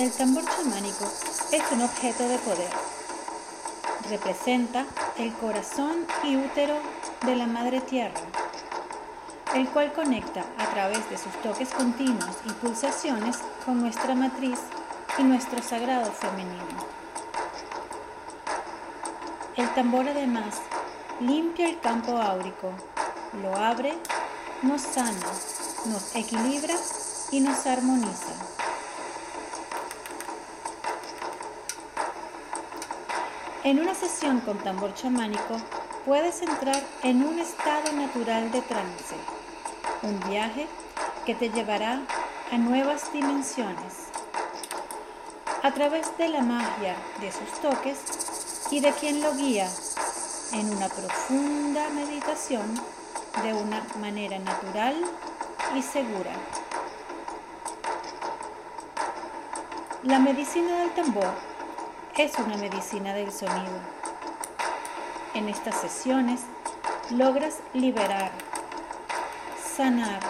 El tambor chamánico es un objeto de poder. Representa el corazón y útero de la Madre Tierra, el cual conecta a través de sus toques continuos y pulsaciones con nuestra matriz y nuestro sagrado femenino. El tambor además limpia el campo áurico, lo abre, nos sana, nos equilibra y nos armoniza. En una sesión con tambor chamánico puedes entrar en un estado natural de trance, un viaje que te llevará a nuevas dimensiones a través de la magia de sus toques y de quien lo guía en una profunda meditación de una manera natural y segura. La medicina del tambor es una medicina del sonido. En estas sesiones logras liberar, sanar,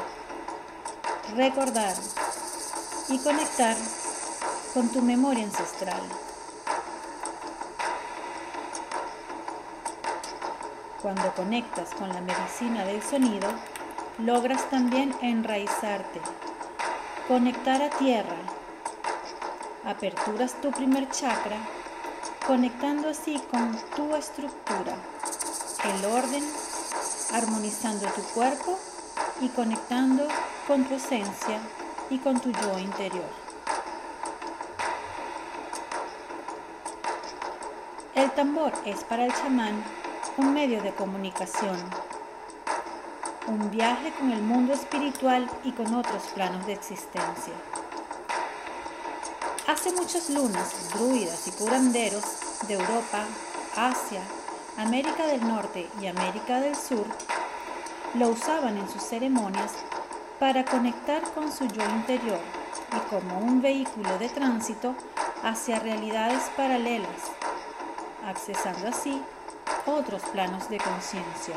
recordar y conectar con tu memoria ancestral. Cuando conectas con la medicina del sonido, logras también enraizarte, conectar a tierra, aperturas tu primer chakra conectando así con tu estructura, el orden, armonizando tu cuerpo y conectando con tu esencia y con tu yo interior. El tambor es para el chamán un medio de comunicación, un viaje con el mundo espiritual y con otros planos de existencia. Hace muchas lunas, druidas y curanderos de Europa, Asia, América del Norte y América del Sur lo usaban en sus ceremonias para conectar con su yo interior y como un vehículo de tránsito hacia realidades paralelas, accesando así otros planos de conciencia.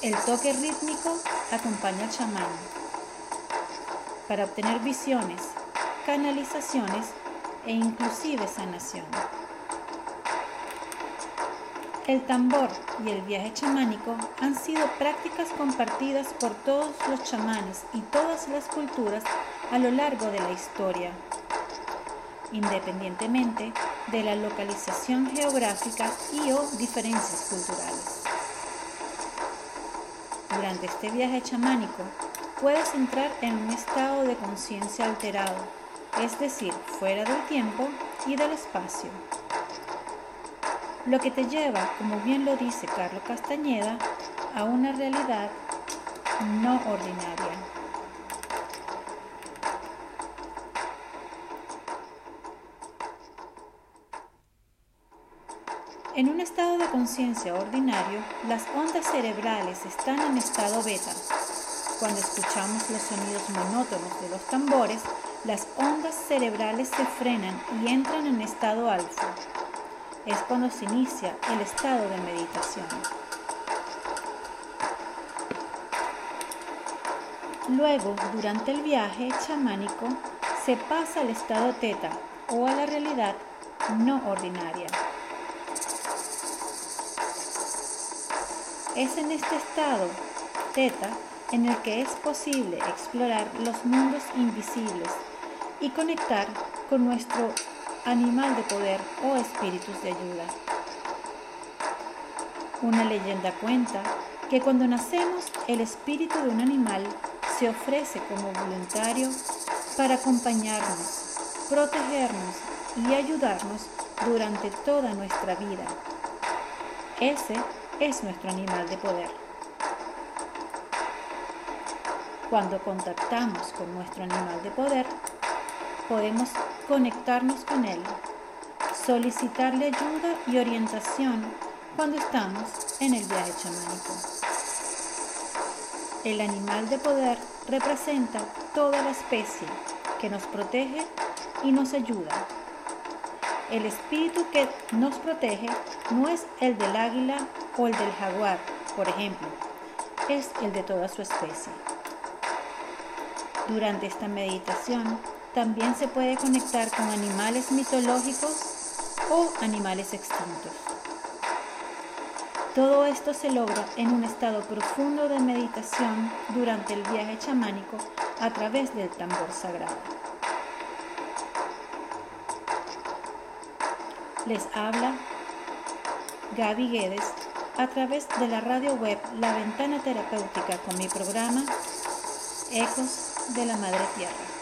El toque rítmico acompaña al chamán para obtener visiones, canalizaciones e inclusive sanación. El tambor y el viaje chamánico han sido prácticas compartidas por todos los chamanes y todas las culturas a lo largo de la historia, independientemente de la localización geográfica y o diferencias culturales. Durante este viaje chamánico, puedes entrar en un estado de conciencia alterado, es decir, fuera del tiempo y del espacio. Lo que te lleva, como bien lo dice Carlos Castañeda, a una realidad no ordinaria. En un estado de conciencia ordinario, las ondas cerebrales están en estado beta, cuando escuchamos los sonidos monótonos de los tambores, las ondas cerebrales se frenan y entran en estado alfa. Es cuando se inicia el estado de meditación. Luego, durante el viaje chamánico, se pasa al estado teta o a la realidad no ordinaria. Es en este estado teta en el que es posible explorar los mundos invisibles y conectar con nuestro animal de poder o espíritus de ayuda. Una leyenda cuenta que cuando nacemos el espíritu de un animal se ofrece como voluntario para acompañarnos, protegernos y ayudarnos durante toda nuestra vida. Ese es nuestro animal de poder. Cuando contactamos con nuestro animal de poder, podemos conectarnos con él, solicitarle ayuda y orientación cuando estamos en el viaje chamánico. El animal de poder representa toda la especie que nos protege y nos ayuda. El espíritu que nos protege no es el del águila o el del jaguar, por ejemplo, es el de toda su especie. Durante esta meditación también se puede conectar con animales mitológicos o animales extintos. Todo esto se logra en un estado profundo de meditación durante el viaje chamánico a través del tambor sagrado. Les habla Gaby Guedes a través de la radio web La Ventana Terapéutica con mi programa Ecos de la Madre Tierra.